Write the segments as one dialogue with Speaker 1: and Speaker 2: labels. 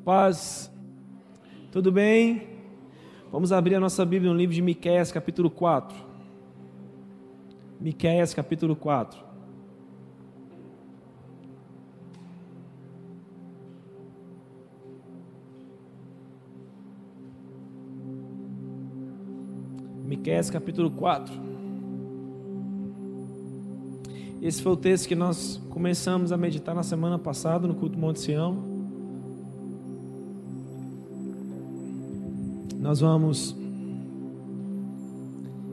Speaker 1: paz. Tudo bem? Vamos abrir a nossa Bíblia no livro de Miqueias, capítulo 4. Miqueias, capítulo 4. Miqueias, capítulo 4. Esse foi o texto que nós começamos a meditar na semana passada no culto Monte Sião. Nós vamos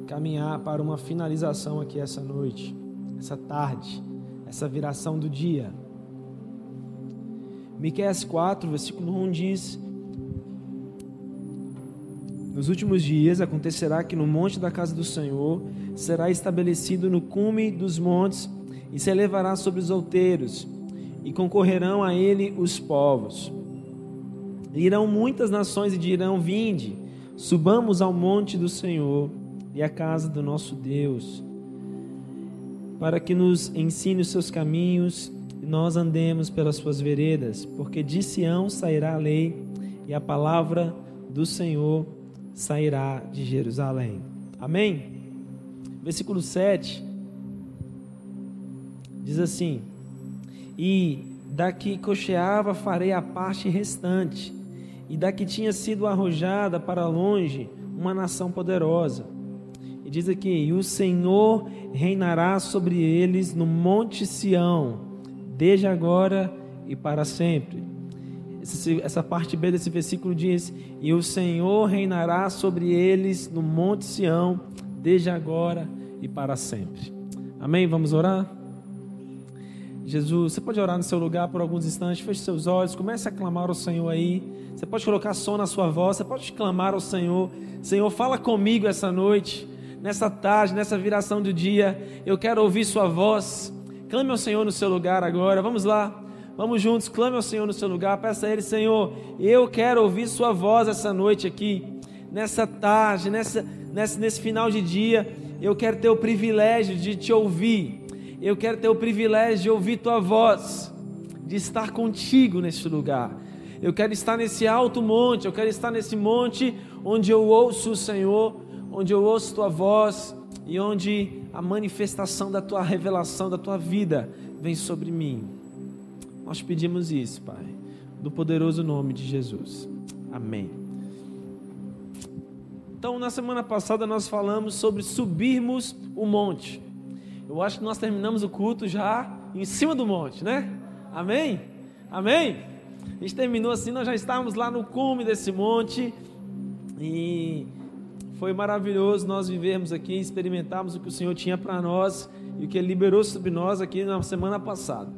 Speaker 1: caminhar para uma finalização aqui essa noite, essa tarde, essa viração do dia. Miqueias 4, versículo 1 diz: Nos últimos dias acontecerá que no monte da casa do Senhor será estabelecido no cume dos montes e se elevará sobre os outeiros, e concorrerão a ele os povos. Irão muitas nações e dirão: Vinde, subamos ao monte do Senhor e à casa do nosso Deus, para que nos ensine os seus caminhos e nós andemos pelas suas veredas, porque de Sião sairá a lei e a palavra do Senhor sairá de Jerusalém. Amém? Versículo 7 diz assim: E da que cocheava farei a parte restante e da que tinha sido arrojada para longe uma nação poderosa. E diz aqui: E o Senhor reinará sobre eles no monte Sião, desde agora e para sempre. Essa parte B desse versículo diz: E o Senhor reinará sobre eles no monte Sião, desde agora e para sempre. Amém? Vamos orar? Jesus, você pode orar no seu lugar por alguns instantes, feche seus olhos, comece a clamar ao Senhor aí. Você pode colocar som na sua voz, você pode clamar ao Senhor. Senhor, fala comigo essa noite, nessa tarde, nessa viração do dia. Eu quero ouvir Sua voz. Clame ao Senhor no seu lugar agora. Vamos lá. Vamos juntos, clame ao Senhor no seu lugar. Peça a Ele, Senhor, eu quero ouvir Sua voz essa noite aqui, nessa tarde, nessa, nesse, nesse final de dia. Eu quero ter o privilégio de te ouvir eu quero ter o privilégio de ouvir tua voz, de estar contigo neste lugar. Eu quero estar nesse alto monte, eu quero estar nesse monte onde eu ouço o Senhor, onde eu ouço tua voz e onde a manifestação da tua revelação, da tua vida vem sobre mim. Nós pedimos isso, Pai, no poderoso nome de Jesus. Amém. Então, na semana passada nós falamos sobre subirmos o monte. Eu acho que nós terminamos o culto já em cima do monte, né? Amém? Amém? A gente terminou assim, nós já estávamos lá no cume desse monte e foi maravilhoso nós vivermos aqui, experimentarmos o que o Senhor tinha para nós e o que Ele liberou sobre nós aqui na semana passada.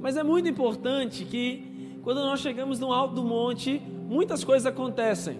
Speaker 1: Mas é muito importante que quando nós chegamos no alto do monte, muitas coisas acontecem.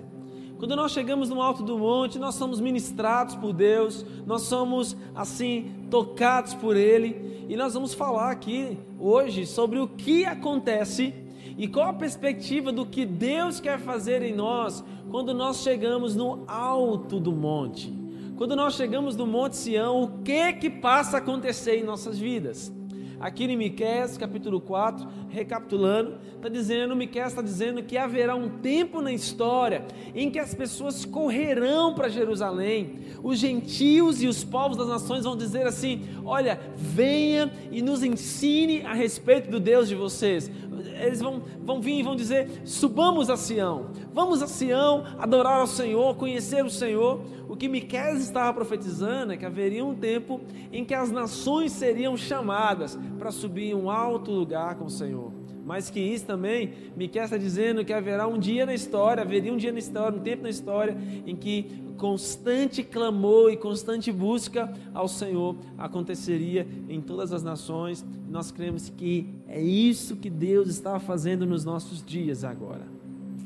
Speaker 1: Quando nós chegamos no alto do monte, nós somos ministrados por Deus, nós somos assim tocados por Ele, e nós vamos falar aqui hoje sobre o que acontece e qual a perspectiva do que Deus quer fazer em nós quando nós chegamos no alto do monte. Quando nós chegamos no Monte Sião, o que que passa a acontecer em nossas vidas? Aqui em Miqueias, capítulo 4, recapitulando, está dizendo, Miqueias está dizendo que haverá um tempo na história em que as pessoas correrão para Jerusalém. Os gentios e os povos das nações vão dizer assim: "Olha, venha e nos ensine a respeito do Deus de vocês eles vão, vão vir e vão dizer: subamos a Sião, vamos a Sião adorar ao Senhor, conhecer o Senhor. O que Miqués estava profetizando é que haveria um tempo em que as nações seriam chamadas para subir em um alto lugar com o Senhor. Mais que isso também, Miquel está dizendo que haverá um dia na história, haveria um dia na história, um tempo na história, em que constante clamor e constante busca ao Senhor aconteceria em todas as nações. Nós cremos que é isso que Deus está fazendo nos nossos dias agora.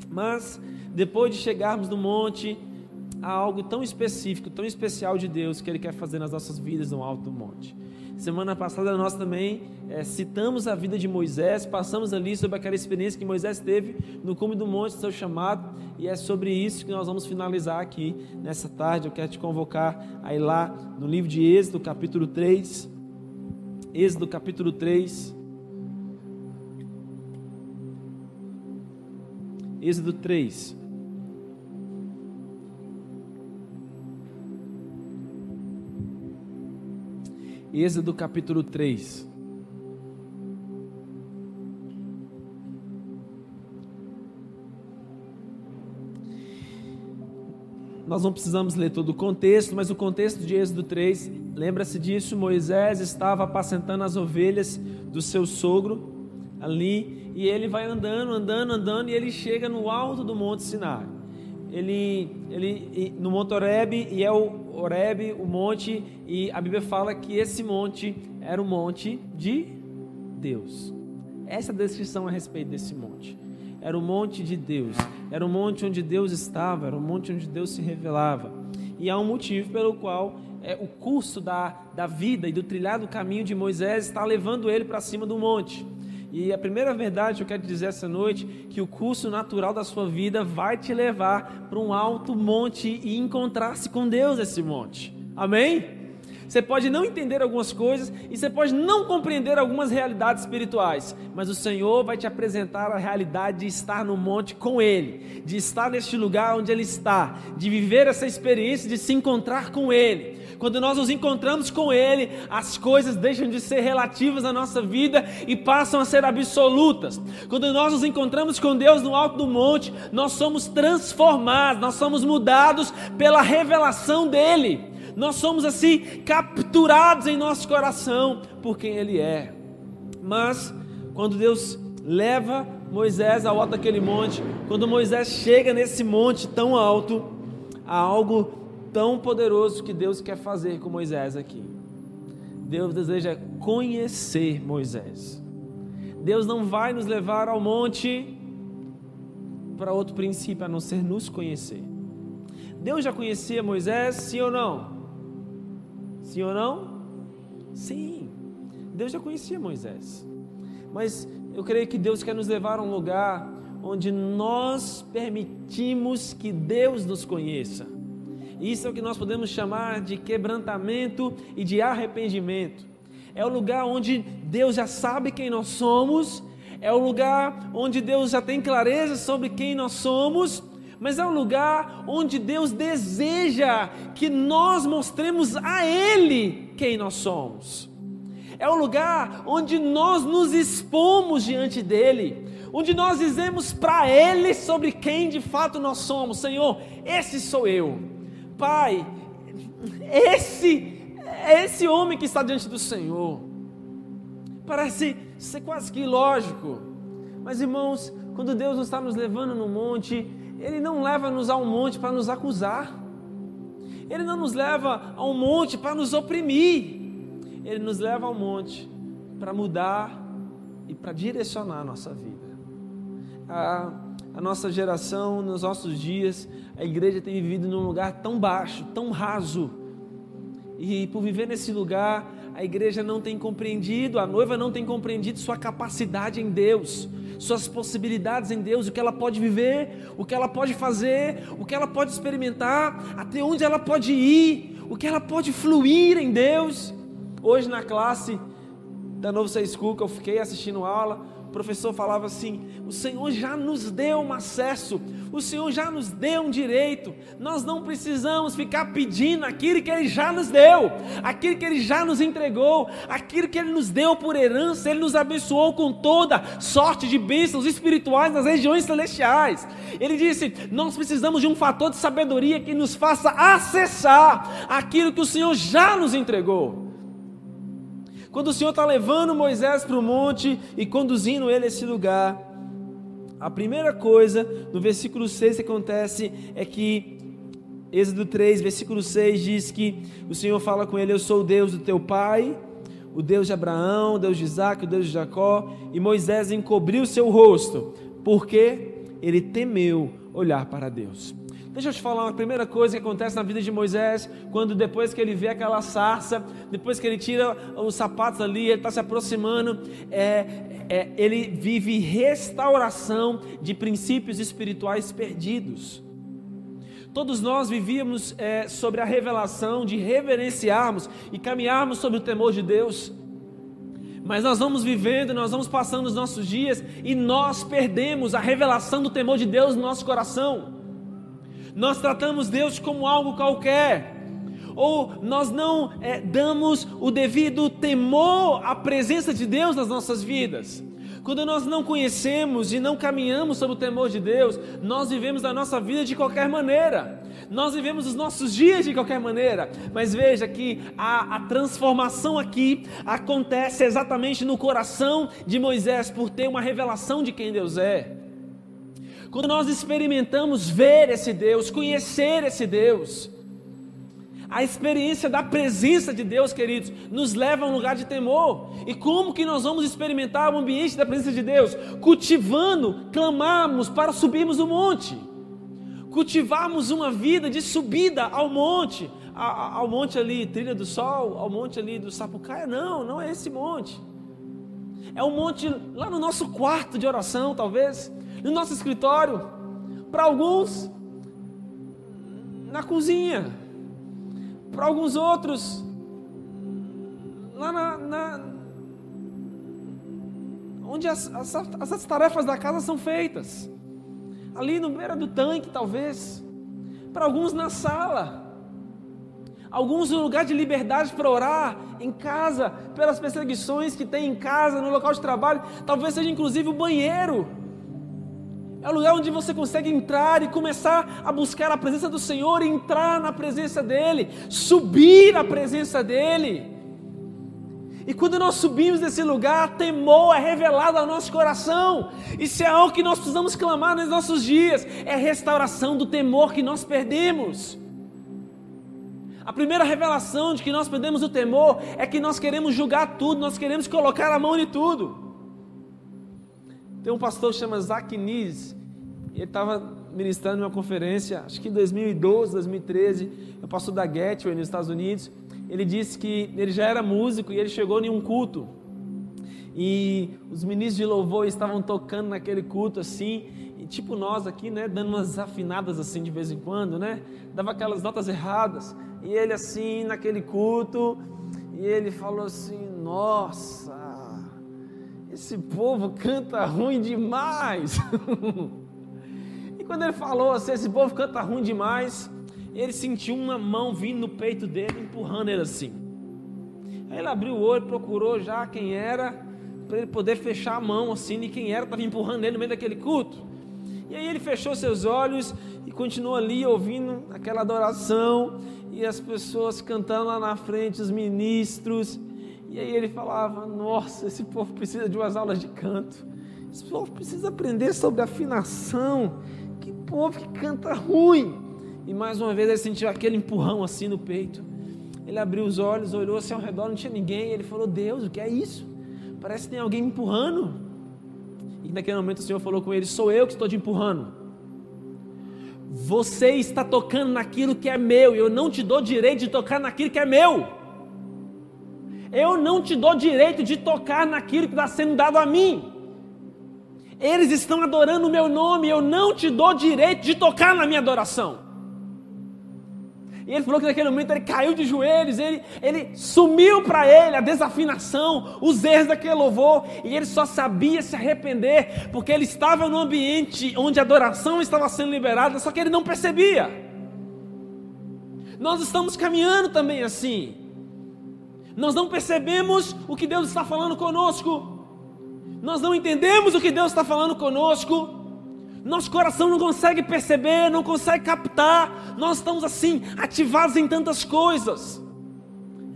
Speaker 1: Mas, depois de chegarmos no monte, há algo tão específico, tão especial de Deus que Ele quer fazer nas nossas vidas no alto do monte. Semana passada nós também é, citamos a vida de Moisés, passamos ali sobre aquela experiência que Moisés teve no cume do monte, seu chamado, e é sobre isso que nós vamos finalizar aqui nessa tarde. Eu quero te convocar a ir lá no livro de Êxodo, capítulo 3. Êxodo, capítulo 3. Êxodo 3. Êxodo capítulo 3. Nós não precisamos ler todo o contexto, mas o contexto de Êxodo 3, lembra-se disso, Moisés estava apacentando as ovelhas do seu sogro ali, e ele vai andando, andando, andando, e ele chega no alto do Monte Sinai. Ele, ele no Monte Oreb, e é o Oreb, o monte, e a Bíblia fala que esse monte era o monte de Deus. Essa é a descrição a respeito desse monte era o monte de Deus, era o monte onde Deus estava, era o monte onde Deus se revelava. E há um motivo pelo qual é, o curso da, da vida e do trilhado caminho de Moisés está levando ele para cima do monte. E a primeira verdade que eu quero dizer essa noite, que o curso natural da sua vida vai te levar para um alto monte e encontrar-se com Deus esse monte. Amém? Você pode não entender algumas coisas e você pode não compreender algumas realidades espirituais, mas o Senhor vai te apresentar a realidade de estar no monte com Ele, de estar neste lugar onde Ele está, de viver essa experiência de se encontrar com Ele. Quando nós nos encontramos com Ele, as coisas deixam de ser relativas à nossa vida e passam a ser absolutas. Quando nós nos encontramos com Deus no alto do monte, nós somos transformados, nós somos mudados pela revelação dEle nós somos assim capturados em nosso coração por quem Ele é. Mas quando Deus leva Moisés ao alto daquele monte, quando Moisés chega nesse monte tão alto, há algo tão poderoso que Deus quer fazer com Moisés aqui. Deus deseja conhecer Moisés. Deus não vai nos levar ao monte para outro princípio a não ser nos conhecer. Deus já conhecia Moisés, sim ou não? Sim ou não? Sim. Deus já conhecia Moisés. Mas eu creio que Deus quer nos levar a um lugar onde nós permitimos que Deus nos conheça. Isso é o que nós podemos chamar de quebrantamento e de arrependimento. É o lugar onde Deus já sabe quem nós somos, é o lugar onde Deus já tem clareza sobre quem nós somos mas é um lugar onde Deus deseja que nós mostremos a Ele quem nós somos. É um lugar onde nós nos expomos diante dEle, onde nós dizemos para Ele sobre quem de fato nós somos. Senhor, esse sou eu. Pai, esse é esse homem que está diante do Senhor. Parece ser quase que ilógico. Mas irmãos, quando Deus está nos levando no monte, ele não leva-nos a um monte para nos acusar. Ele não nos leva a um monte para nos oprimir. Ele nos leva ao monte para mudar e para direcionar a nossa vida. A, a nossa geração, nos nossos dias, a igreja tem vivido num lugar tão baixo, tão raso. E por viver nesse lugar, a igreja não tem compreendido, a noiva não tem compreendido sua capacidade em Deus suas possibilidades em Deus, o que ela pode viver, o que ela pode fazer, o que ela pode experimentar, até onde ela pode ir, o que ela pode fluir em Deus. Hoje na classe da Novo School, que eu fiquei assistindo aula, professor falava assim: o Senhor já nos deu um acesso, o Senhor já nos deu um direito, nós não precisamos ficar pedindo aquilo que Ele já nos deu, aquilo que Ele já nos entregou, aquilo que Ele nos deu por herança, Ele nos abençoou com toda sorte de bênçãos espirituais nas regiões celestiais. Ele disse: nós precisamos de um fator de sabedoria que nos faça acessar aquilo que o Senhor já nos entregou. Quando o Senhor está levando Moisés para o monte e conduzindo ele a esse lugar, a primeira coisa no versículo 6 que acontece é que Êxodo 3, versículo 6 diz que o Senhor fala com ele: Eu sou o Deus do teu pai, o Deus de Abraão, o Deus de Isaac, o Deus de Jacó. E Moisés encobriu seu rosto, porque ele temeu olhar para Deus. Deixa eu te falar uma primeira coisa que acontece na vida de Moisés, quando depois que ele vê aquela sarça, depois que ele tira os sapatos ali, ele está se aproximando, é, é, ele vive restauração de princípios espirituais perdidos. Todos nós vivíamos é, sobre a revelação de reverenciarmos e caminharmos sobre o temor de Deus. Mas nós vamos vivendo, nós vamos passando os nossos dias e nós perdemos a revelação do temor de Deus no nosso coração. Nós tratamos Deus como algo qualquer, ou nós não é, damos o devido temor à presença de Deus nas nossas vidas. Quando nós não conhecemos e não caminhamos sob o temor de Deus, nós vivemos a nossa vida de qualquer maneira. Nós vivemos os nossos dias de qualquer maneira. Mas veja que a, a transformação aqui acontece exatamente no coração de Moisés por ter uma revelação de quem Deus é. Quando nós experimentamos ver esse Deus, conhecer esse Deus, a experiência da presença de Deus, queridos, nos leva a um lugar de temor. E como que nós vamos experimentar o ambiente da presença de Deus? Cultivando, clamarmos para subirmos o monte. Cultivarmos uma vida de subida ao monte, ao monte ali, Trilha do Sol, ao monte ali do Sapucaia. Não, não é esse monte. É um monte lá no nosso quarto de oração, talvez, no nosso escritório. Para alguns, na cozinha para alguns outros, lá na, na onde as, as, as, tarefas da casa são feitas, ali no beira do tanque, talvez, para alguns na sala, alguns no lugar de liberdade para orar, em casa, pelas perseguições que tem em casa, no local de trabalho, talvez seja inclusive o banheiro. É o lugar onde você consegue entrar e começar a buscar a presença do Senhor, entrar na presença dEle, subir à presença dEle. E quando nós subimos desse lugar, temor é revelado ao nosso coração. Isso é algo que nós precisamos clamar nos nossos dias. É restauração do temor que nós perdemos. A primeira revelação de que nós perdemos o temor é que nós queremos julgar tudo, nós queremos colocar a mão em tudo. Tem um pastor que chama Zach Nis, ele estava ministrando uma conferência, acho que em 2012, 2013, é o pastor da Gateway nos Estados Unidos. Ele disse que ele já era músico e ele chegou em um culto. E os ministros de louvor estavam tocando naquele culto assim, e tipo nós aqui, né, dando umas afinadas assim de vez em quando, né? Dava aquelas notas erradas. E ele assim naquele culto, e ele falou assim: "Nossa, esse povo canta ruim demais. e quando ele falou assim, esse povo canta ruim demais, ele sentiu uma mão vindo no peito dele, empurrando ele assim. Aí ele abriu o olho, procurou já quem era, para ele poder fechar a mão assim, e quem era estava empurrando ele no meio daquele culto. E aí ele fechou seus olhos e continuou ali ouvindo aquela adoração e as pessoas cantando lá na frente, os ministros. E aí ele falava: Nossa, esse povo precisa de umas aulas de canto. Esse povo precisa aprender sobre afinação. Que povo que canta ruim. E mais uma vez ele sentiu aquele empurrão assim no peito. Ele abriu os olhos, olhou assim ao redor, não tinha ninguém. Ele falou: Deus, o que é isso? Parece que tem alguém me empurrando. E naquele momento o Senhor falou com ele: Sou eu que estou te empurrando. Você está tocando naquilo que é meu. E eu não te dou direito de tocar naquilo que é meu. Eu não te dou direito de tocar naquilo que está sendo dado a mim. Eles estão adorando o meu nome, eu não te dou direito de tocar na minha adoração. E ele falou que naquele momento ele caiu de joelhos, ele, ele sumiu para ele a desafinação, os erros daquele louvor, e ele só sabia se arrepender, porque ele estava no ambiente onde a adoração estava sendo liberada, só que ele não percebia. Nós estamos caminhando também assim. Nós não percebemos o que Deus está falando conosco. Nós não entendemos o que Deus está falando conosco. Nosso coração não consegue perceber, não consegue captar. Nós estamos assim, ativados em tantas coisas.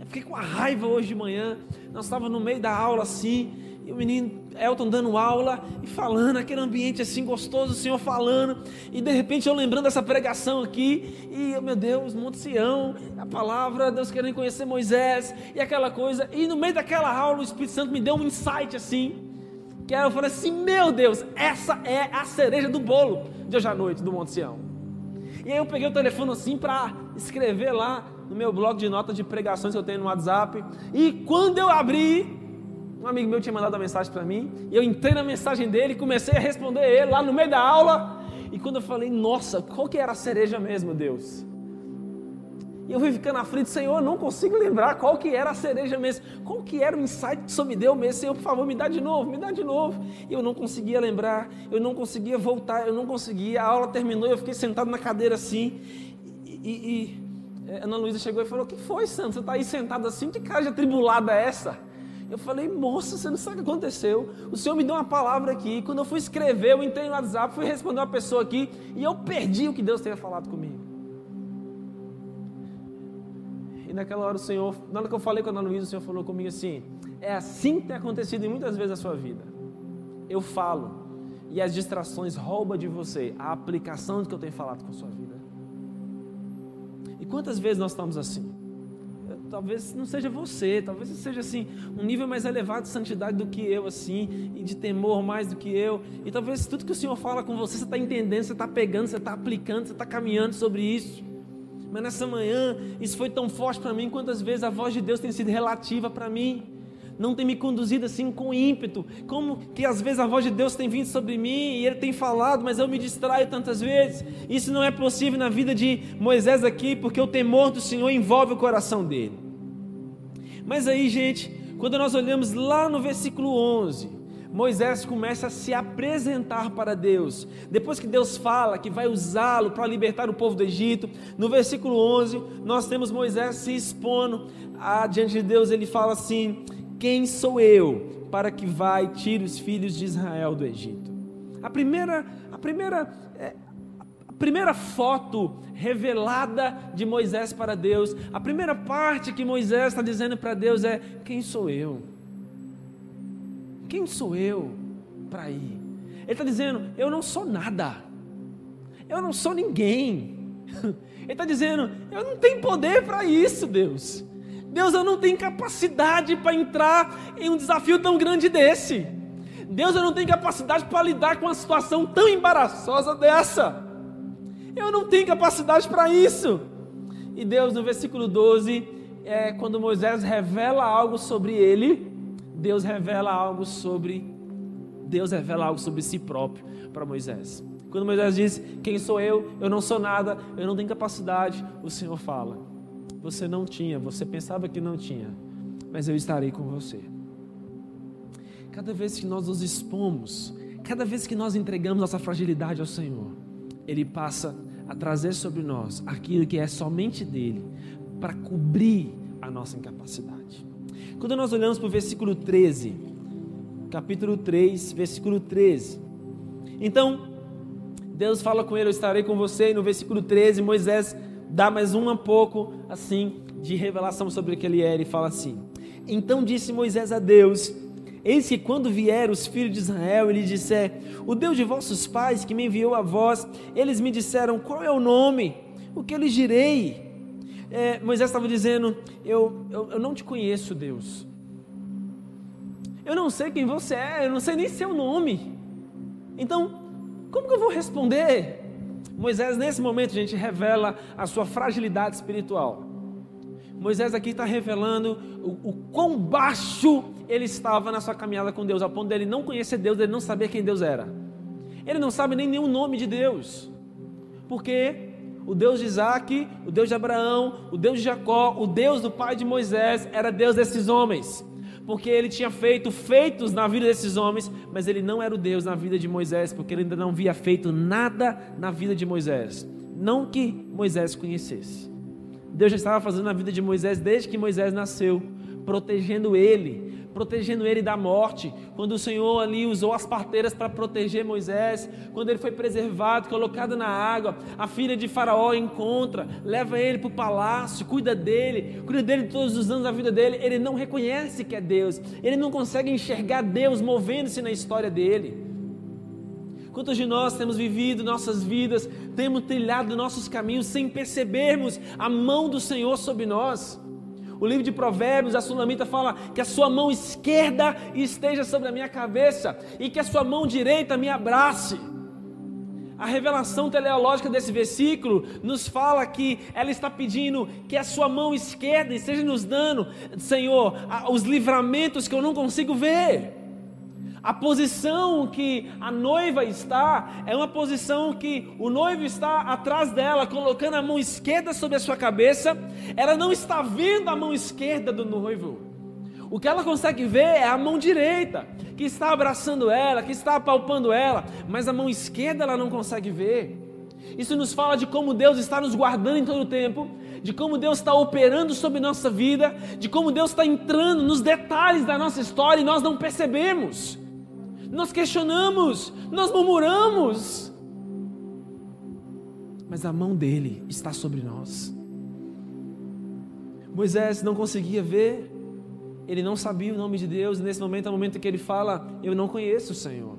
Speaker 1: Eu fiquei com a raiva hoje de manhã. Nós estávamos no meio da aula assim, e o menino Elton dando aula e falando, aquele ambiente assim gostoso, o Senhor falando, e de repente eu lembrando dessa pregação aqui, e meu Deus, Monte Sião, a palavra, Deus querendo conhecer Moisés, e aquela coisa, e no meio daquela aula o Espírito Santo me deu um insight assim, que eu falei assim: meu Deus, essa é a cereja do bolo de hoje à noite do Monte Sião. E aí eu peguei o telefone assim para escrever lá no meu blog de notas de pregações que eu tenho no WhatsApp, e quando eu abri, um amigo meu tinha mandado uma mensagem para mim, e eu entrei na mensagem dele, comecei a responder ele lá no meio da aula, e quando eu falei, nossa, qual que era a cereja mesmo, Deus? E eu fui ficando aflito, Senhor, eu não consigo lembrar qual que era a cereja mesmo. Qual que era o insight que o Senhor me deu mesmo? Senhor, por favor, me dá de novo, me dá de novo. E eu não conseguia lembrar, eu não conseguia voltar, eu não conseguia. A aula terminou, eu fiquei sentado na cadeira assim. E, e, e é, Ana Luísa chegou e falou: O que foi, Santo? Você está aí sentado assim? Que cara de atribulada é essa? Eu falei, moça, você não sabe o que aconteceu. O Senhor me deu uma palavra aqui. Quando eu fui escrever, eu entrei no WhatsApp, fui responder uma pessoa aqui e eu perdi o que Deus tinha falado comigo. E naquela hora o Senhor, na hora que eu falei com a Ana Luísa, o Senhor falou comigo assim: é assim que tem acontecido muitas vezes na sua vida. Eu falo e as distrações roubam de você a aplicação do que eu tenho falado com a sua vida. E quantas vezes nós estamos assim? Talvez não seja você, talvez seja assim, um nível mais elevado de santidade do que eu, assim, e de temor mais do que eu. E talvez tudo que o Senhor fala com você, você está entendendo, você está pegando, você está aplicando, você está caminhando sobre isso. Mas nessa manhã, isso foi tão forte para mim, quantas vezes a voz de Deus tem sido relativa para mim. Não tem me conduzido assim com ímpeto, como que às vezes a voz de Deus tem vindo sobre mim e Ele tem falado, mas eu me distraio tantas vezes. Isso não é possível na vida de Moisés aqui, porque o temor do Senhor envolve o coração dele. Mas aí, gente, quando nós olhamos lá no versículo 11, Moisés começa a se apresentar para Deus. Depois que Deus fala que vai usá-lo para libertar o povo do Egito, no versículo 11, nós temos Moisés se expondo a, diante de Deus. Ele fala assim: Quem sou eu para que vai e tire os filhos de Israel do Egito? A primeira, a primeira, primeira foto revelada de Moisés para Deus, a primeira parte que Moisés está dizendo para Deus é: Quem sou eu? Quem sou eu para ir? Ele está dizendo: Eu não sou nada. Eu não sou ninguém. Ele está dizendo: Eu não tenho poder para isso, Deus. Deus, eu não tenho capacidade para entrar em um desafio tão grande desse. Deus, eu não tenho capacidade para lidar com uma situação tão embaraçosa dessa. Eu não tenho capacidade para isso. E Deus, no versículo 12, é quando Moisés revela algo sobre ele, Deus revela algo sobre Deus revela algo sobre si próprio para Moisés. Quando Moisés diz: "Quem sou eu? Eu não sou nada, eu não tenho capacidade", o Senhor fala: "Você não tinha, você pensava que não tinha, mas eu estarei com você". Cada vez que nós nos expomos, cada vez que nós entregamos nossa fragilidade ao Senhor, ele passa a trazer sobre nós aquilo que é somente dele para cobrir a nossa incapacidade. Quando nós olhamos para o versículo 13, capítulo 3, versículo 13. Então, Deus fala com ele: Eu estarei com você. E no versículo 13, Moisés dá mais um pouco assim de revelação sobre o que ele era e fala assim: Então disse Moisés a Deus: Eis que quando vier os filhos de Israel e lhe disser: O Deus de vossos pais que me enviou a vós, eles me disseram: Qual é o nome? O que eu lhes direi? é, Moisés estava dizendo: eu, eu, eu não te conheço, Deus. Eu não sei quem você é, eu não sei nem seu nome. Então, como que eu vou responder? Moisés, nesse momento, gente, revela a sua fragilidade espiritual. Moisés aqui está revelando o, o quão baixo ele estava na sua caminhada com Deus, ao ponto dele não conhecer Deus, ele não saber quem Deus era. Ele não sabe nem nenhum nome de Deus. Porque o Deus de Isaac, o Deus de Abraão, o Deus de Jacó, o Deus do pai de Moisés, era Deus desses homens. Porque ele tinha feito feitos na vida desses homens, mas ele não era o Deus na vida de Moisés, porque ele ainda não havia feito nada na vida de Moisés. Não que Moisés conhecesse. Deus já estava fazendo na vida de Moisés desde que Moisés nasceu, protegendo ele, protegendo ele da morte. Quando o Senhor ali usou as parteiras para proteger Moisés, quando ele foi preservado, colocado na água, a filha de Faraó encontra, leva ele para o palácio, cuida dele, cuida dele todos os anos da vida dele. Ele não reconhece que é Deus, ele não consegue enxergar Deus movendo-se na história dele. Quantos de nós temos vivido nossas vidas, temos trilhado nossos caminhos sem percebermos a mão do Senhor sobre nós? O livro de Provérbios, a Sulamita fala que a sua mão esquerda esteja sobre a minha cabeça e que a sua mão direita me abrace. A revelação teleológica desse versículo nos fala que ela está pedindo que a sua mão esquerda esteja nos dando, Senhor, os livramentos que eu não consigo ver. A posição que a noiva está é uma posição que o noivo está atrás dela, colocando a mão esquerda sobre a sua cabeça. Ela não está vendo a mão esquerda do noivo. O que ela consegue ver é a mão direita, que está abraçando ela, que está apalpando ela, mas a mão esquerda ela não consegue ver. Isso nos fala de como Deus está nos guardando em todo o tempo, de como Deus está operando sobre nossa vida, de como Deus está entrando nos detalhes da nossa história e nós não percebemos nós questionamos, nós murmuramos, mas a mão dele está sobre nós. Moisés não conseguia ver, ele não sabia o nome de Deus, e nesse momento é o momento em que ele fala: Eu não conheço o Senhor.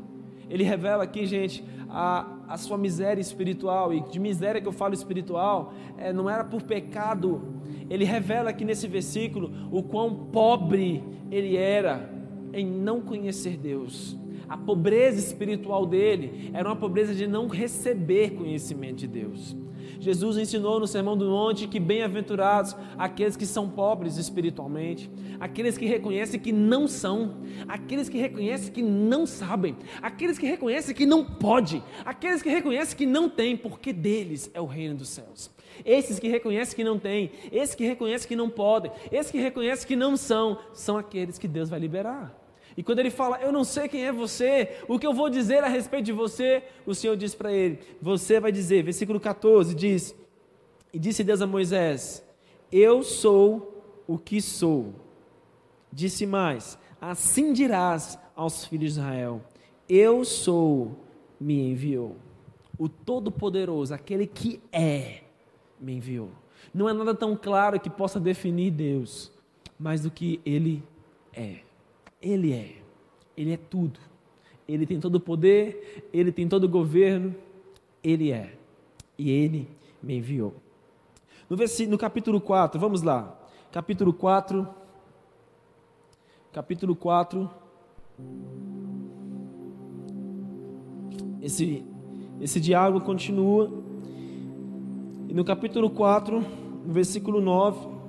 Speaker 1: Ele revela aqui, gente, a, a sua miséria espiritual, e de miséria que eu falo espiritual, é, não era por pecado. Ele revela aqui nesse versículo o quão pobre ele era em não conhecer Deus. A pobreza espiritual dele era uma pobreza de não receber conhecimento de Deus. Jesus ensinou no Sermão do Monte que bem-aventurados aqueles que são pobres espiritualmente, aqueles que reconhecem que não são, aqueles que reconhecem que não sabem, aqueles que reconhecem que não pode, aqueles que reconhecem que não tem, porque deles é o reino dos céus. Esses que reconhecem que não têm, esses que reconhecem que não podem, esses que reconhecem que não são, são aqueles que Deus vai liberar. E quando ele fala, eu não sei quem é você, o que eu vou dizer a respeito de você, o Senhor diz para ele, você vai dizer, versículo 14 diz: E disse Deus a Moisés: Eu sou o que sou. Disse mais: Assim dirás aos filhos de Israel: Eu sou, me enviou. O Todo-Poderoso, aquele que é, me enviou. Não é nada tão claro que possa definir Deus, mais do que Ele é. Ele é. Ele é tudo. Ele tem todo o poder, ele tem todo o governo, ele é. E ele me enviou. No, no capítulo 4, vamos lá. Capítulo 4. Capítulo 4. Esse, esse diálogo continua. E no capítulo 4, no versículo 9.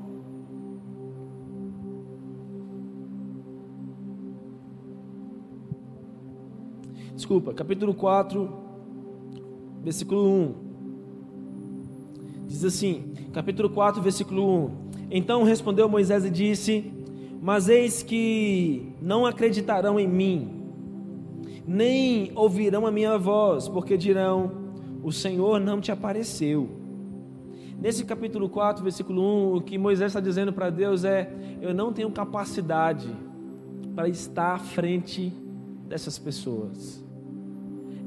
Speaker 1: Desculpa, capítulo 4, versículo 1. Diz assim, capítulo 4, versículo 1. Então respondeu Moisés e disse: Mas eis que não acreditarão em mim, nem ouvirão a minha voz, porque dirão: O Senhor não te apareceu. Nesse capítulo 4, versículo 1, o que Moisés está dizendo para Deus é: Eu não tenho capacidade para estar à frente dessas pessoas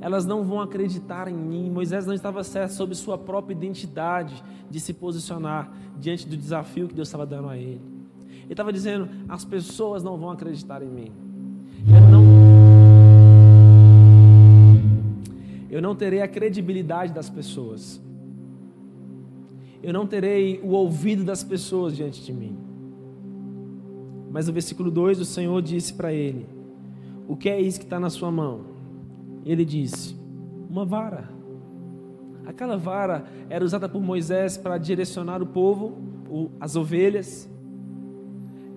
Speaker 1: elas não vão acreditar em mim. Moisés não estava certo sobre sua própria identidade de se posicionar diante do desafio que Deus estava dando a ele. Ele estava dizendo: as pessoas não vão acreditar em mim. Eu não, eu não terei a credibilidade das pessoas. Eu não terei o ouvido das pessoas diante de mim. Mas no versículo 2, o Senhor disse para ele: O que é isso que está na sua mão? Ele disse: Uma vara. Aquela vara era usada por Moisés para direcionar o povo, as ovelhas.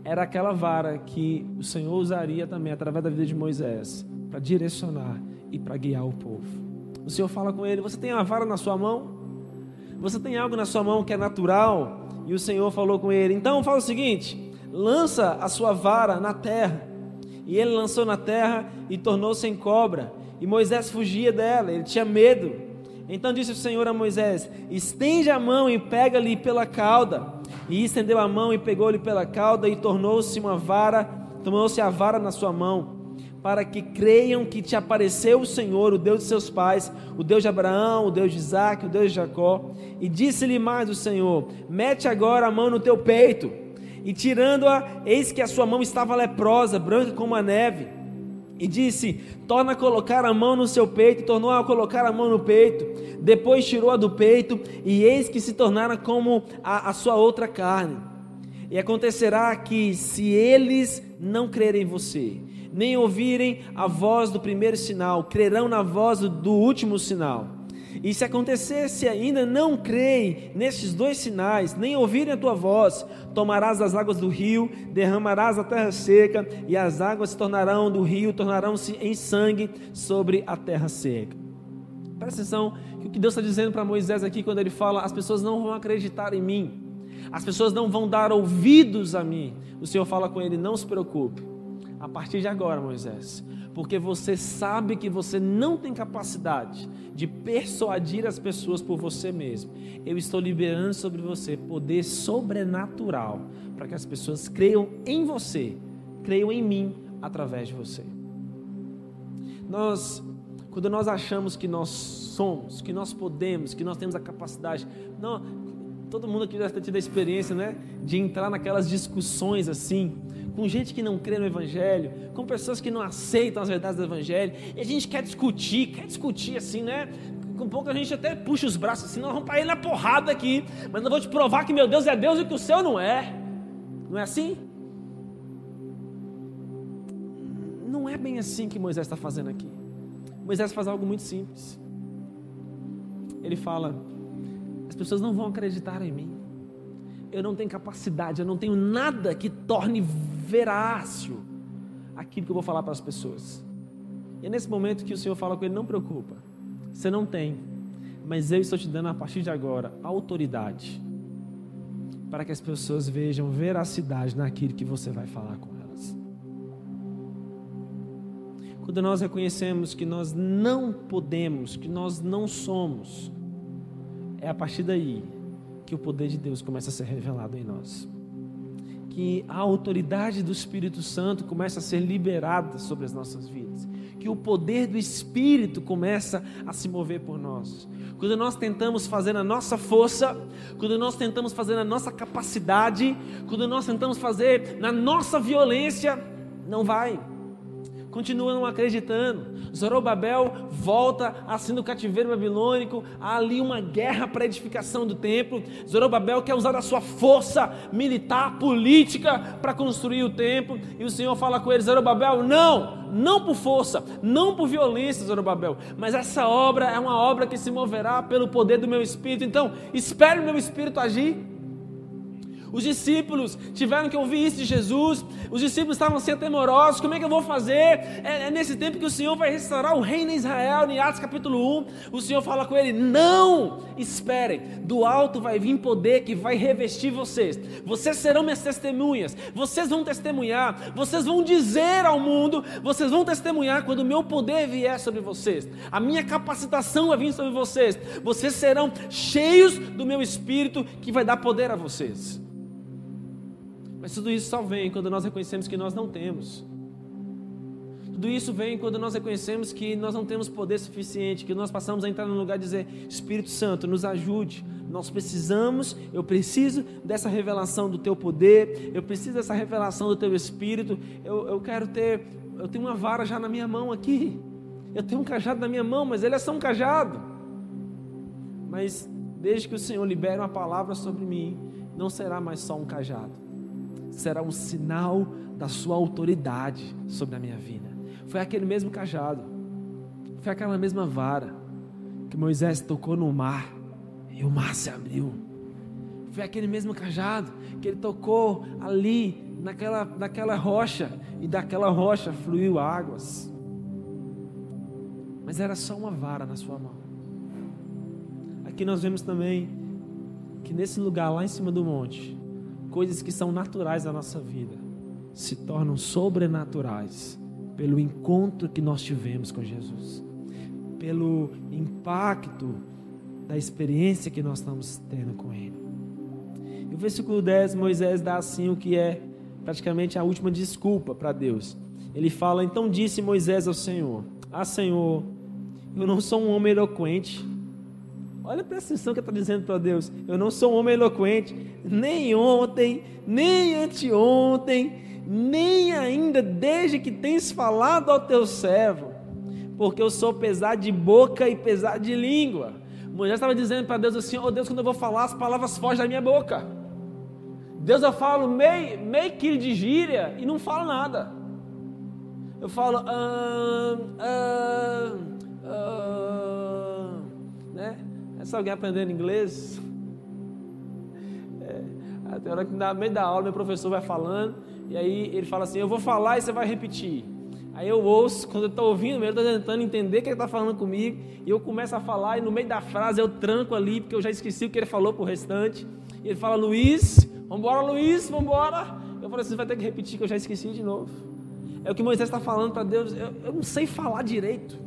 Speaker 1: Era aquela vara que o Senhor usaria também através da vida de Moisés para direcionar e para guiar o povo. O Senhor fala com ele: Você tem a vara na sua mão? Você tem algo na sua mão que é natural? E o Senhor falou com ele: Então fala o seguinte: lança a sua vara na terra. E ele lançou na terra e tornou-se em cobra e Moisés fugia dela, ele tinha medo. Então disse o Senhor a Moisés: Estende a mão e pega-lhe pela cauda. E estendeu a mão e pegou-lhe pela cauda e tornou-se uma vara, tornou-se a vara na sua mão, para que creiam que te apareceu o Senhor, o Deus de seus pais, o Deus de Abraão, o Deus de Isaac, o Deus de Jacó. E disse-lhe mais o Senhor: Mete agora a mão no teu peito. E tirando-a, eis que a sua mão estava leprosa, branca como a neve. E disse: Torna a colocar a mão no seu peito. Tornou a colocar a mão no peito. Depois tirou a do peito. E eis que se tornara como a, a sua outra carne. E acontecerá que, se eles não crerem em você, nem ouvirem a voz do primeiro sinal, crerão na voz do último sinal. E se acontecer, se ainda não creem nestes dois sinais, nem ouvirem a tua voz, tomarás as águas do rio, derramarás a terra seca, e as águas se tornarão do rio, tornarão-se em sangue sobre a terra seca. Presta atenção que o que Deus está dizendo para Moisés aqui, quando ele fala: as pessoas não vão acreditar em mim, as pessoas não vão dar ouvidos a mim. O Senhor fala com ele: não se preocupe, a partir de agora, Moisés, porque você sabe que você não tem capacidade de persuadir as pessoas por você mesmo. Eu estou liberando sobre você poder sobrenatural para que as pessoas creiam em você, creiam em mim através de você. Nós, quando nós achamos que nós somos, que nós podemos, que nós temos a capacidade, não, todo mundo aqui já ter tido a experiência, né, de entrar naquelas discussões assim com gente que não crê no Evangelho, com pessoas que não aceitam as verdades do Evangelho, e a gente quer discutir, quer discutir assim, né? Com pouco a gente até puxa os braços assim, nós vamos para ele na porrada aqui, mas eu vou te provar que meu Deus é Deus e que o seu não é. Não é assim? Não é bem assim que Moisés está fazendo aqui. Moisés faz algo muito simples. Ele fala: pessoas não vão acreditar em mim eu não tenho capacidade, eu não tenho nada que torne verácil aquilo que eu vou falar para as pessoas. E é nesse momento que o Senhor fala com ele: não preocupa, você não tem, mas eu estou te dando a partir de agora autoridade para que as pessoas vejam veracidade naquilo que você vai falar com elas. Quando nós reconhecemos que nós não podemos, que nós não somos, é a partir daí que o poder de Deus começa a ser revelado em nós. Que a autoridade do Espírito Santo começa a ser liberada sobre as nossas vidas. Que o poder do Espírito começa a se mover por nós. Quando nós tentamos fazer na nossa força, quando nós tentamos fazer na nossa capacidade, quando nós tentamos fazer na nossa violência, não vai continuam acreditando. Zorobabel volta assim do cativeiro babilônico, há ali uma guerra para a edificação do templo. Zorobabel quer usar a sua força militar, política para construir o templo, e o Senhor fala com ele: Zorobabel, não, não por força, não por violência, Zorobabel, mas essa obra é uma obra que se moverá pelo poder do meu espírito. Então, espere o meu espírito agir. Os discípulos tiveram que ouvir isso de Jesus. Os discípulos estavam sendo temorosos. Como é que eu vou fazer? É, é, nesse tempo que o Senhor vai restaurar o reino em Israel. Em Atos capítulo 1, o Senhor fala com ele: Não esperem, do alto vai vir poder que vai revestir vocês. Vocês serão minhas testemunhas. Vocês vão testemunhar. Vocês vão dizer ao mundo. Vocês vão testemunhar quando o meu poder vier sobre vocês. A minha capacitação vai vir sobre vocês. Vocês serão cheios do meu espírito que vai dar poder a vocês. Mas tudo isso só vem quando nós reconhecemos que nós não temos. Tudo isso vem quando nós reconhecemos que nós não temos poder suficiente, que nós passamos a entrar no lugar e dizer: Espírito Santo, nos ajude. Nós precisamos, eu preciso dessa revelação do teu poder, eu preciso dessa revelação do teu Espírito. Eu, eu quero ter, eu tenho uma vara já na minha mão aqui, eu tenho um cajado na minha mão, mas ele é só um cajado. Mas desde que o Senhor libere uma palavra sobre mim, não será mais só um cajado será um sinal da sua autoridade sobre a minha vida. Foi aquele mesmo cajado, foi aquela mesma vara que Moisés tocou no mar e o mar se abriu. Foi aquele mesmo cajado que ele tocou ali naquela, naquela rocha e daquela rocha fluiu águas. Mas era só uma vara na sua mão. Aqui nós vemos também que nesse lugar lá em cima do monte, coisas que são naturais da nossa vida se tornam sobrenaturais pelo encontro que nós tivemos com Jesus, pelo impacto da experiência que nós estamos tendo com Ele. E o versículo 10, Moisés dá assim o que é praticamente a última desculpa para Deus. Ele fala: Então disse Moisés ao Senhor: Ah, Senhor, eu não sou um homem eloquente Olha a atenção que está dizendo para Deus. Eu não sou um homem eloquente, nem ontem, nem anteontem, nem ainda desde que tens falado ao teu servo, porque eu sou pesado de boca e pesado de língua. Moisés estava dizendo para Deus assim: Oh Deus, quando eu vou falar, as palavras fogem da minha boca. Deus, eu falo meio, meio quilo de gíria e não falo nada. Eu falo, ah, ah, ah, Conhece alguém aprendendo inglês? É, até hora que no meio da aula, meu professor vai falando, e aí ele fala assim: Eu vou falar e você vai repetir. Aí eu ouço, quando eu estou ouvindo, eu estou tentando entender o que ele está falando comigo, e eu começo a falar, e no meio da frase eu tranco ali, porque eu já esqueci o que ele falou para o restante. E ele fala: Luiz, vambora, Luiz, vambora. Eu falei assim: Você vai ter que repetir, que eu já esqueci de novo. É o que Moisés está falando para Deus. Eu, eu não sei falar direito.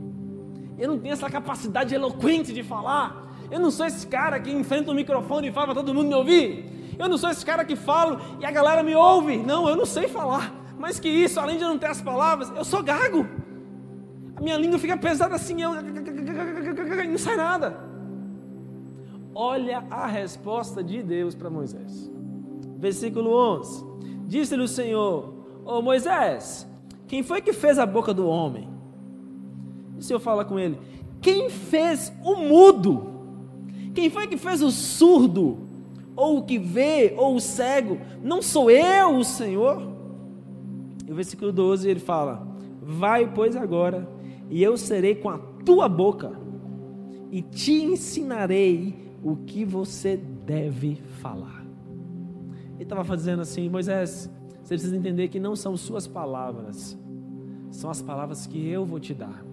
Speaker 1: Eu não tenho essa capacidade eloquente de falar. Eu não sou esse cara que enfrenta o microfone e fala para todo mundo me ouvir. Eu não sou esse cara que falo e a galera me ouve. Não, eu não sei falar. Mais que isso, além de eu não ter as palavras, eu sou gago. A minha língua fica pesada assim, eu não sai nada. Olha a resposta de Deus para Moisés. Versículo 11. Disse-lhe o Senhor: Ô oh, Moisés, quem foi que fez a boca do homem? E o Senhor fala com ele: Quem fez o mudo? Quem foi que fez o surdo? Ou o que vê, ou o cego? Não sou eu o Senhor? E o versículo 12 ele fala: Vai, pois, agora, e eu serei com a tua boca, e te ensinarei o que você deve falar. Ele estava fazendo assim, Moisés, você precisa entender que não são suas palavras, são as palavras que eu vou te dar,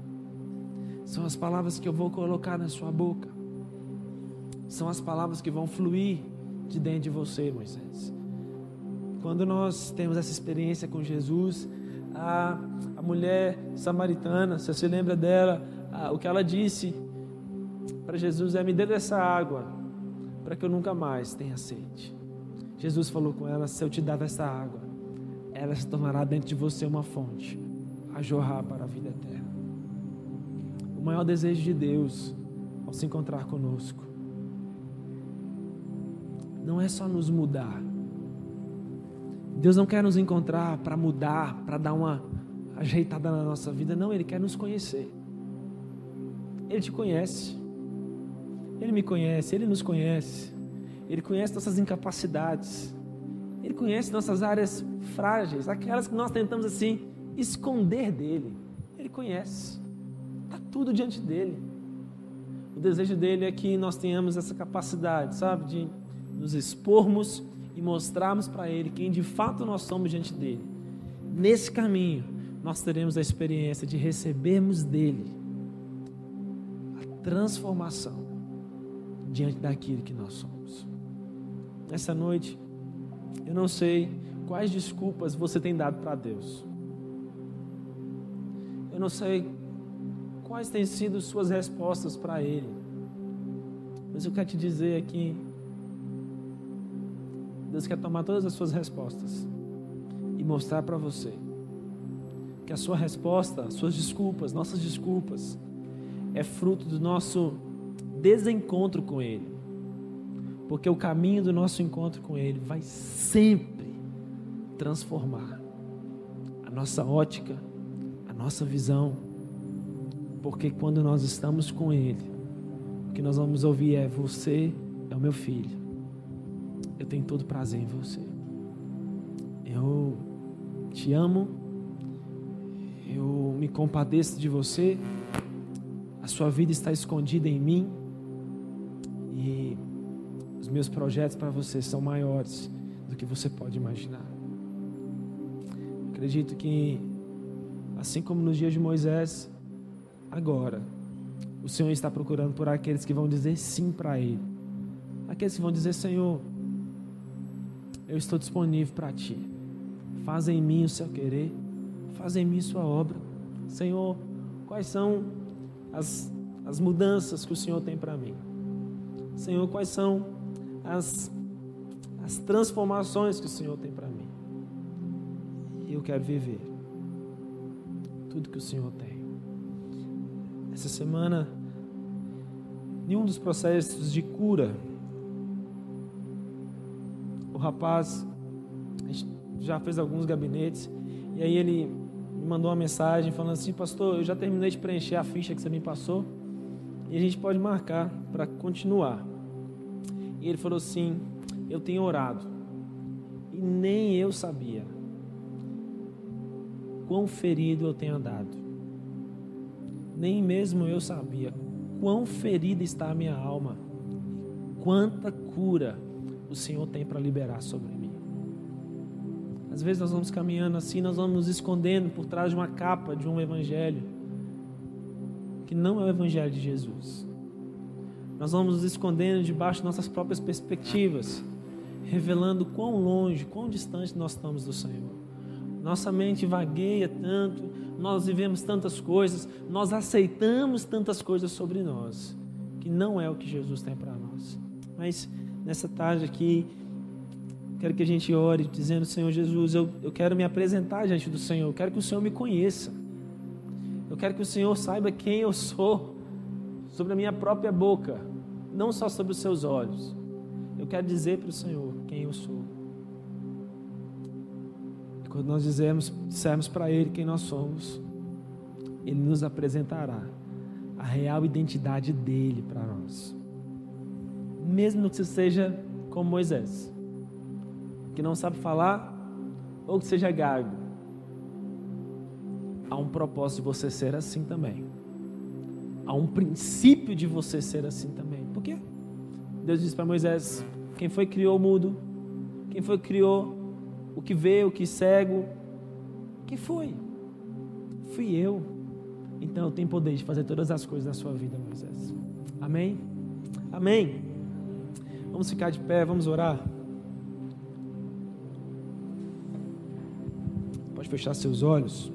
Speaker 1: são as palavras que eu vou colocar na sua boca, são as palavras que vão fluir de dentro de você, Moisés. Quando nós temos essa experiência com Jesus, a, a mulher samaritana, você se lembra dela, a, o que ela disse para Jesus é: Me dê dessa água, para que eu nunca mais tenha sede. Jesus falou com ela: Se eu te dar dessa água, ela se tornará dentro de você uma fonte a jorrar para a vida eterna. O maior desejo de Deus ao se encontrar conosco não é só nos mudar. Deus não quer nos encontrar para mudar, para dar uma ajeitada na nossa vida, não, Ele quer nos conhecer. Ele te conhece, Ele me conhece, Ele nos conhece, Ele conhece nossas incapacidades, ele conhece nossas áreas frágeis, aquelas que nós tentamos assim esconder dele. Ele conhece. Está tudo diante dele. O desejo dele é que nós tenhamos essa capacidade, sabe, de nos expormos e mostrarmos para ele quem de fato nós somos diante dele. Nesse caminho, nós teremos a experiência de recebermos dele a transformação diante daquilo que nós somos. Nessa noite, eu não sei quais desculpas você tem dado para Deus. Eu não sei quais têm sido suas respostas para Ele. Mas eu quero te dizer aqui: Deus quer tomar todas as suas respostas e mostrar para você que a sua resposta, as suas desculpas, nossas desculpas, é fruto do nosso desencontro com Ele. Porque o caminho do nosso encontro com Ele vai sempre transformar a nossa ótica, a nossa visão. Porque quando nós estamos com Ele, o que nós vamos ouvir é: Você é o meu filho. Eu tenho todo prazer em você. Eu te amo. Eu me compadeço de você. A sua vida está escondida em mim. E os meus projetos para você são maiores do que você pode imaginar. Acredito que, assim como nos dias de Moisés, agora, o Senhor está procurando por aqueles que vão dizer sim para Ele. Aqueles que vão dizer: Senhor, eu estou disponível para Ti. Faz em mim o seu querer, faz em mim sua obra. Senhor, quais são as, as mudanças que o Senhor tem para mim? Senhor, quais são as, as transformações que o Senhor tem para mim. Eu quero viver tudo que o Senhor tem. Essa semana, nenhum dos processos de cura, o rapaz já fez alguns gabinetes, e aí ele me mandou uma mensagem falando assim: Pastor, eu já terminei de preencher a ficha que você me passou, e a gente pode marcar para continuar. E ele falou assim: Eu tenho orado. E nem eu sabia quão ferido eu tenho andado. Nem mesmo eu sabia quão ferida está a minha alma quanta cura o Senhor tem para liberar sobre mim. Às vezes nós vamos caminhando assim, nós vamos nos escondendo por trás de uma capa de um evangelho que não é o evangelho de Jesus. Nós vamos nos escondendo debaixo de nossas próprias perspectivas, revelando quão longe, quão distante nós estamos do Senhor. Nossa mente vagueia tanto, nós vivemos tantas coisas, nós aceitamos tantas coisas sobre nós, que não é o que Jesus tem para nós. Mas nessa tarde aqui, quero que a gente ore dizendo: Senhor Jesus, eu, eu quero me apresentar diante do Senhor, eu quero que o Senhor me conheça, eu quero que o Senhor saiba quem eu sou, sobre a minha própria boca, não só sobre os seus olhos. Eu quero dizer para o Senhor quem eu sou. E quando nós dizemos, dissermos para Ele quem nós somos, Ele nos apresentará a real identidade dele para nós mesmo que você seja como Moisés, que não sabe falar ou que seja gago. Há um propósito de você ser assim também. Há um princípio de você ser assim também. Por quê? Deus disse para Moisés: quem foi que criou o mudo? Quem foi que criou o que vê, o que cego? Quem foi? Fui eu. Então eu tenho poder de fazer todas as coisas na sua vida, Moisés. Amém? Amém. Vamos ficar de pé, vamos orar. Pode fechar seus olhos.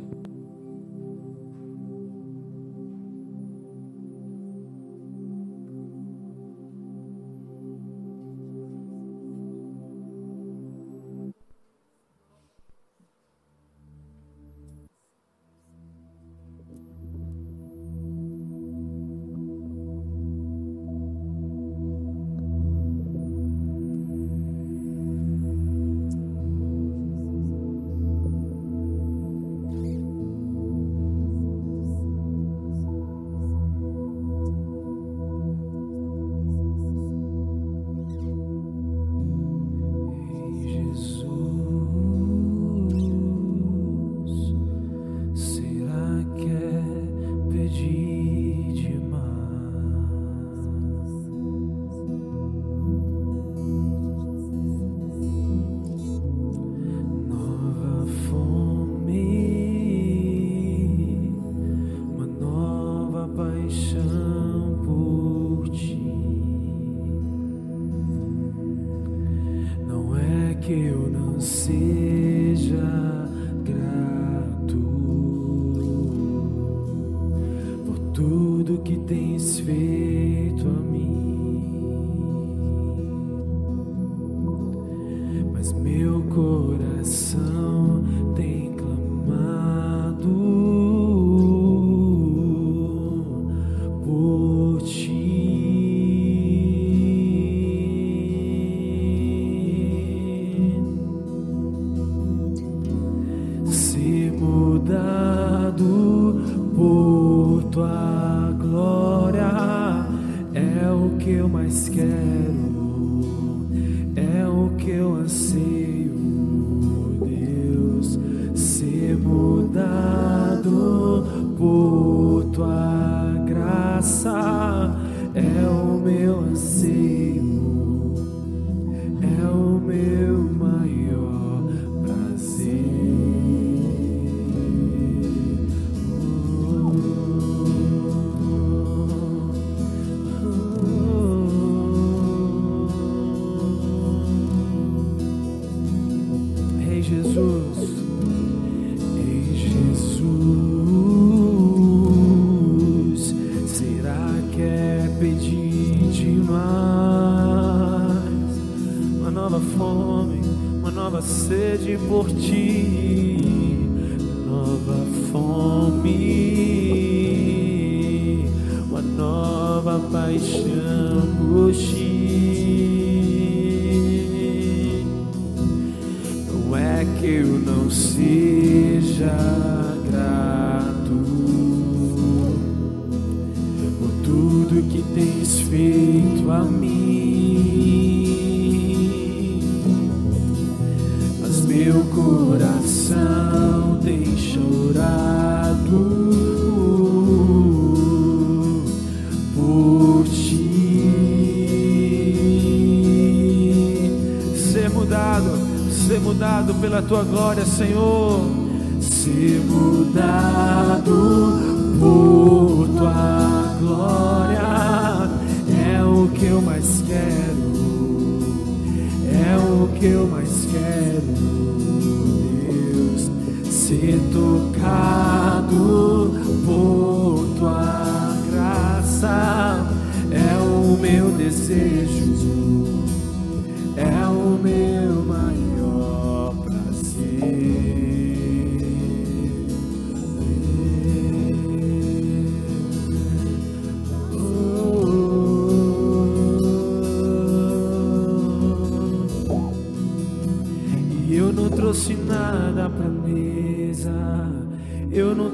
Speaker 1: sede por ti, nova fome,
Speaker 2: uma nova paixão por ti. Não é que eu não seja grato por tudo que tens feito a mim. Mudado pela tua glória, Senhor. Ser mudado por tua glória é o que eu mais quero, é o que eu mais quero, Deus. Ser tocado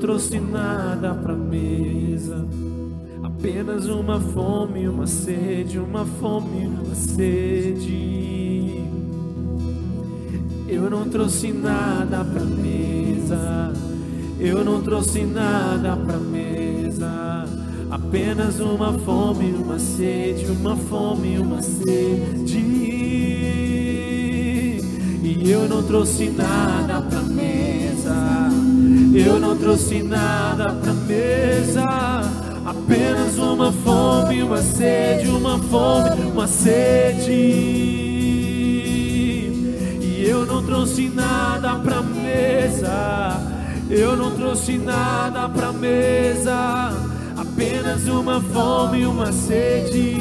Speaker 2: trouxe nada pra mesa. Apenas uma fome, uma sede, uma fome, uma sede. Eu não trouxe nada pra mesa, eu não trouxe nada pra mesa. Apenas uma fome, uma sede, uma fome, uma sede. E eu não trouxe nada pra mesa, eu não trouxe nada pra mesa. Apenas uma fome, uma sede, uma fome, uma sede. E eu não trouxe nada pra mesa. Eu não trouxe nada pra mesa. Apenas uma fome, uma sede.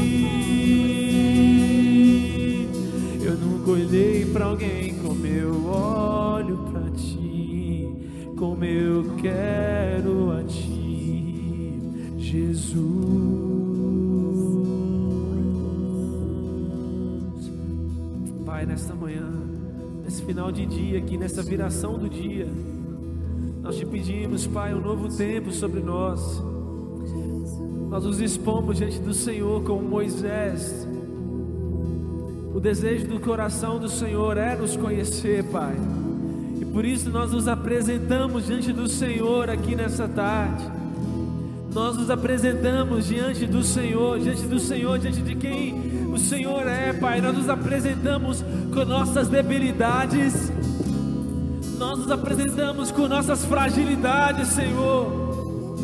Speaker 2: Eu nunca olhei pra alguém como eu quero a ti. Jesus. Pai, nesta manhã, nesse final de dia aqui, nessa viração do dia, nós te pedimos, Pai, um novo tempo sobre nós. Nós nos expomos diante do Senhor como Moisés. O desejo do coração do Senhor é nos conhecer, Pai. Por isso nós nos apresentamos diante do Senhor aqui nessa tarde nós nos apresentamos diante do Senhor, diante do Senhor, diante de quem o Senhor é, Pai. Nós nos apresentamos com nossas debilidades, nós nos apresentamos com nossas fragilidades, Senhor.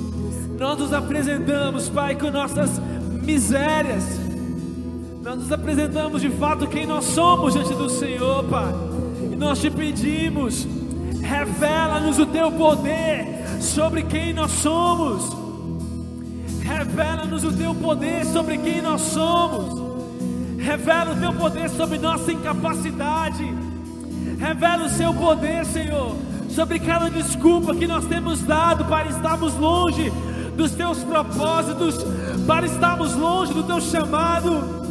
Speaker 2: Nós nos apresentamos, Pai, com nossas misérias. Nós nos apresentamos de fato quem nós somos diante do Senhor, Pai. E nós te pedimos, revela-nos o teu poder sobre quem nós somos. Revela-nos o teu poder sobre quem nós somos. Revela o teu poder sobre nossa incapacidade. Revela o seu poder, Senhor, sobre cada desculpa que nós temos dado para estarmos longe dos teus propósitos, para estarmos longe do teu chamado,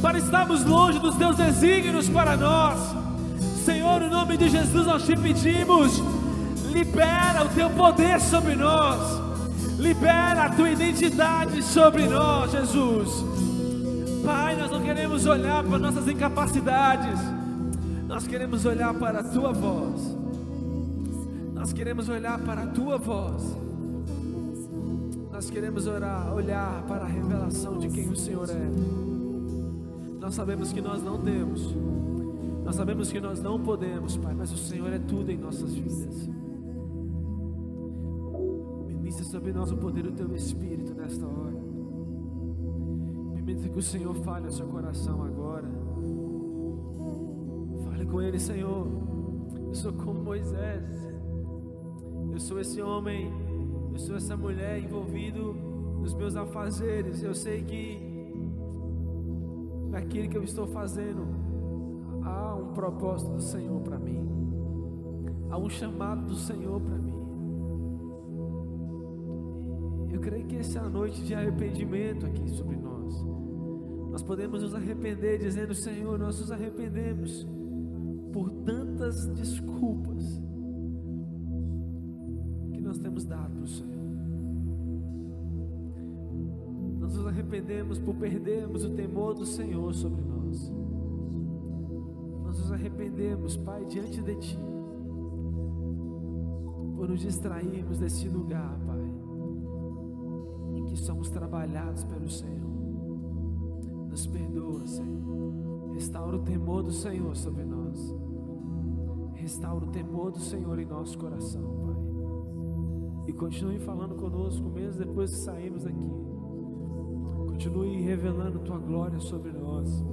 Speaker 2: para estarmos longe dos teus desígnios para nós. Senhor, em nome de Jesus nós te pedimos, libera o teu poder sobre nós. Libera a tua identidade sobre nós, Jesus. Pai, nós não queremos olhar para nossas incapacidades, nós queremos olhar para a tua voz. Nós queremos olhar para a tua voz. Nós queremos orar, olhar para a revelação de quem o Senhor é. Nós sabemos que nós não temos, nós sabemos que nós não podemos, Pai, mas o Senhor é tudo em nossas vidas. Ministra sobre nós o poder do Teu Espírito nesta hora. Permita que o Senhor fale ao seu coração agora. Fale com Ele, Senhor. Eu sou como Moisés. Eu sou esse homem, eu sou essa mulher envolvido nos meus afazeres. Eu sei que naquilo que eu estou fazendo há um propósito do Senhor para mim. Há um chamado do Senhor para mim. Eu creio que essa é a noite de arrependimento aqui sobre nós. Nós podemos nos arrepender dizendo, Senhor, nós nos arrependemos por tantas desculpas que nós temos dado para o Senhor. Nós nos arrependemos por perdermos o temor do Senhor sobre nós. Arrependemos, Pai, diante de Ti, por nos distrairmos desse lugar, Pai, em que somos trabalhados pelo Senhor. Nos perdoa, Senhor. Restaura o temor do Senhor sobre nós. Restaura o temor do Senhor em nosso coração, Pai. E continue falando conosco, mesmo depois que sairmos daqui. Continue revelando Tua glória sobre nós.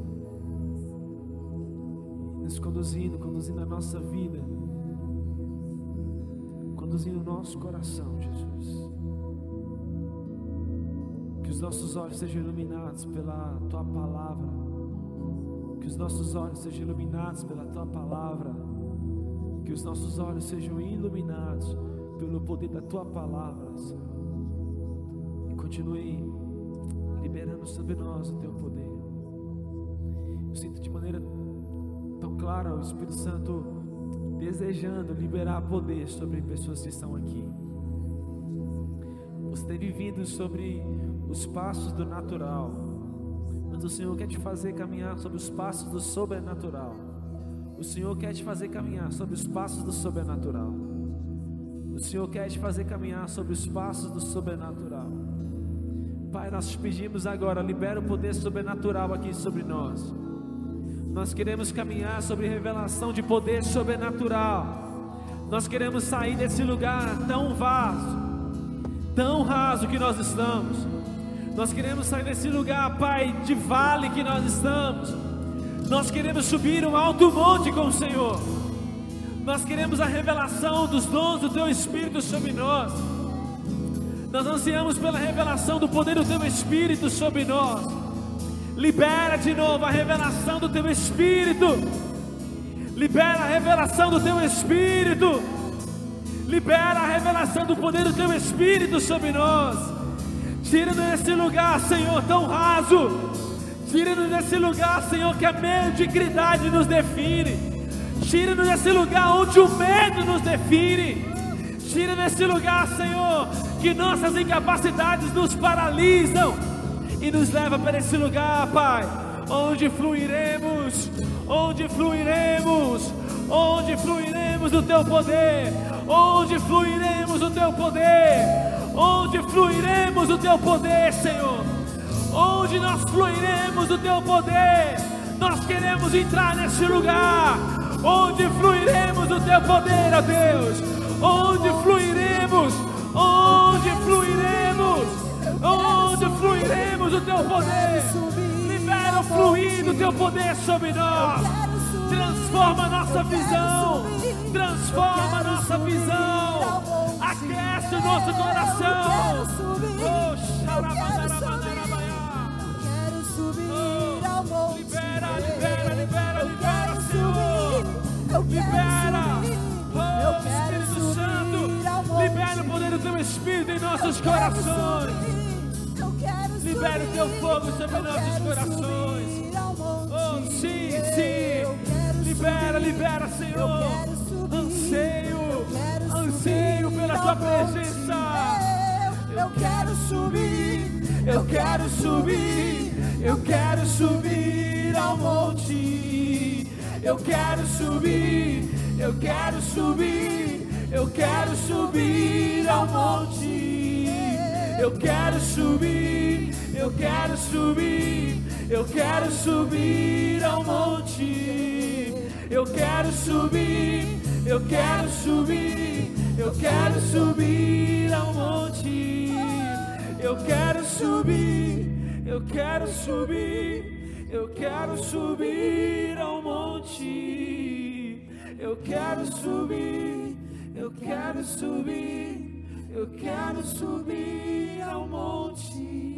Speaker 2: Nos conduzindo, conduzindo a nossa vida. Conduzindo o nosso coração, Jesus. Que os nossos olhos sejam iluminados pela Tua palavra. Que os nossos olhos sejam iluminados pela Tua palavra que os nossos olhos sejam iluminados pelo poder da tua palavra, Senhor. E continue liberando sobre nós o teu poder. Clara o Espírito Santo desejando liberar poder sobre pessoas que estão aqui. Você tem vivido sobre os passos do natural, mas o Senhor quer te fazer caminhar sobre os passos do sobrenatural. O Senhor quer te fazer caminhar sobre os passos do sobrenatural. O Senhor quer te fazer caminhar sobre os passos do sobrenatural. Pai, nós te pedimos agora, libera o poder sobrenatural aqui sobre nós. Nós queremos caminhar sobre revelação de poder sobrenatural. Nós queremos sair desse lugar tão vasto, tão raso que nós estamos. Nós queremos sair desse lugar, Pai, de vale que nós estamos nós queremos subir um alto monte com o Senhor. Nós queremos a revelação dos dons do Teu Espírito sobre nós. Nós ansiamos pela revelação do poder do Teu Espírito sobre nós. Libera de novo a revelação do Teu Espírito. Libera a revelação do Teu Espírito. Libera a revelação do poder do Teu Espírito sobre nós. Tira-nos desse lugar, Senhor, tão raso Tira-nos desse lugar, Senhor, que a mediocridade nos define. Tira-nos desse lugar onde o medo nos define. Tira desse lugar, Senhor, que nossas incapacidades nos paralisam e nos leva para esse lugar, Pai, onde fluiremos, onde fluiremos, onde fluiremos o teu poder, onde fluiremos o teu poder, onde fluiremos o teu poder, Senhor onde nós fluiremos do teu poder. Nós queremos entrar nesse lugar, onde fluiremos do teu poder, ó Deus. Onde fluiremos, onde fluiremos, onde fluiremos do teu poder. Libera o fluir do teu poder sobre nós. Transforma a nossa visão, transforma a nossa visão, aquece o nosso coração. Libera, libera, libera, libera, Senhor. Libera. Oh, Espírito Santo. Libera o poder do teu Espírito em nossos corações. Libera o teu fogo sobre nossos corações. Oh, sim, sim. Libera, libera, Senhor. Anseio, anseio pela tua presença.
Speaker 3: Eu quero subir, eu quero subir, eu quero subir ao monte. Eu quero subir, eu quero subir, eu quero subir ao monte. Eu quero subir, eu quero subir, eu quero subir ao monte. Eu quero subir, eu quero subir, eu quero subir ao monte. Eu quero subir, eu quero subir. Eu quero subir ao monte. Eu quero subir. Eu quero subir. Eu quero subir ao monte.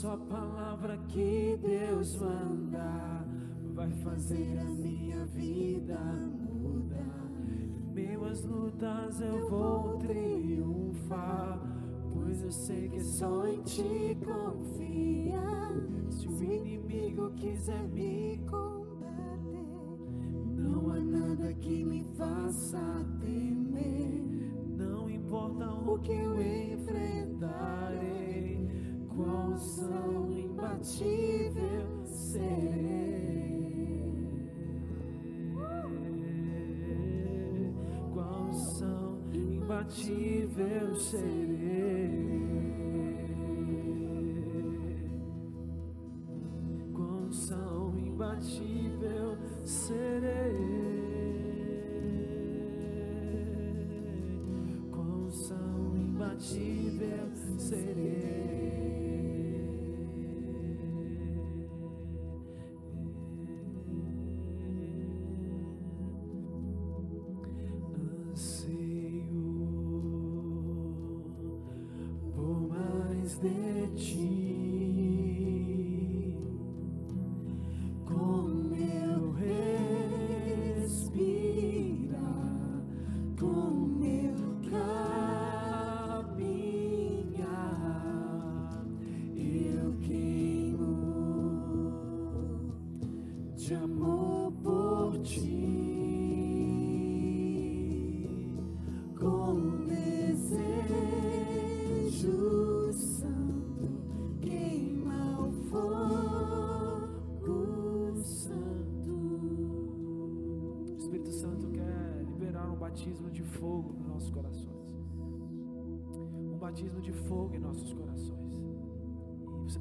Speaker 2: Só palavra que Deus manda vai fazer a minha vida mudar. Em meio às lutas eu vou triunfar, pois eu sei que só em ti confia. Se o inimigo quiser me combater, não há nada que me faça temer. Não importa o que eu enfrentarei, qual são imbatível serei. Qual são imbatível serei.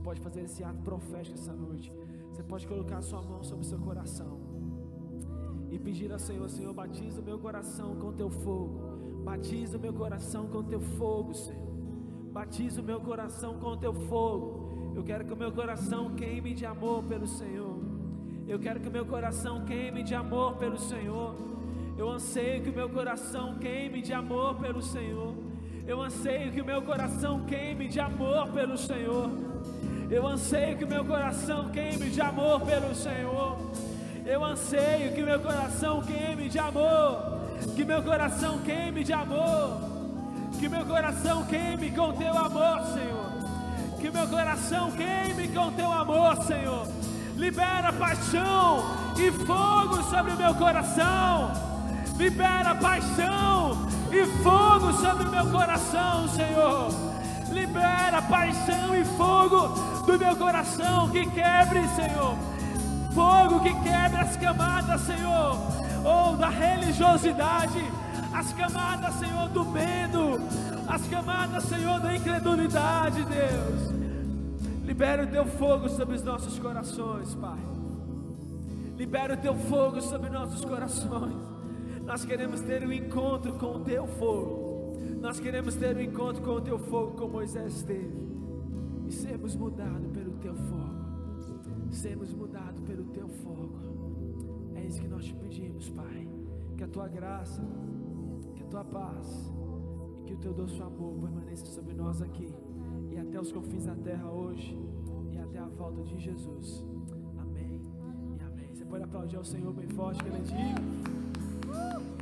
Speaker 2: Pode fazer esse ato profético essa noite. Você pode colocar sua mão sobre o seu coração e pedir ao Senhor, Senhor, batiza o meu coração com teu fogo. Batiza o meu coração com teu fogo, Senhor. Batiza o meu coração com teu fogo. Eu quero que o meu coração queime de amor pelo Senhor. Eu quero que o meu coração queime de amor pelo Senhor. Eu anseio que o meu coração queime de amor pelo Senhor. Eu anseio que o meu coração queime de amor pelo Senhor. Eu anseio que meu coração queime de amor pelo Senhor. Eu anseio que meu coração queime de amor. Que meu coração queime de amor. Que meu coração queime com teu amor, Senhor. Que meu coração queime com teu amor, Senhor. Libera paixão e fogo sobre meu coração. Libera paixão e fogo sobre meu coração, Senhor. Libera paixão e fogo do meu coração que quebre, Senhor. Fogo que quebra as camadas, Senhor, ou da religiosidade, as camadas, Senhor, do medo, as camadas, Senhor, da incredulidade, Deus. Libera o teu fogo sobre os nossos corações, Pai. Libera o teu fogo sobre nossos corações. Nós queremos ter um encontro com o teu fogo. Nós queremos ter um encontro com o teu fogo, como Moisés teve. E sermos mudados pelo teu fogo. Sermos mudados pelo teu fogo. É isso que nós te pedimos, Pai. Que a tua graça, que a tua paz e que o teu doce amor permaneça sobre nós aqui e até os confins da terra hoje e até a volta de Jesus. Amém e amém. Você pode aplaudir ao Senhor bem forte que Ele é digno.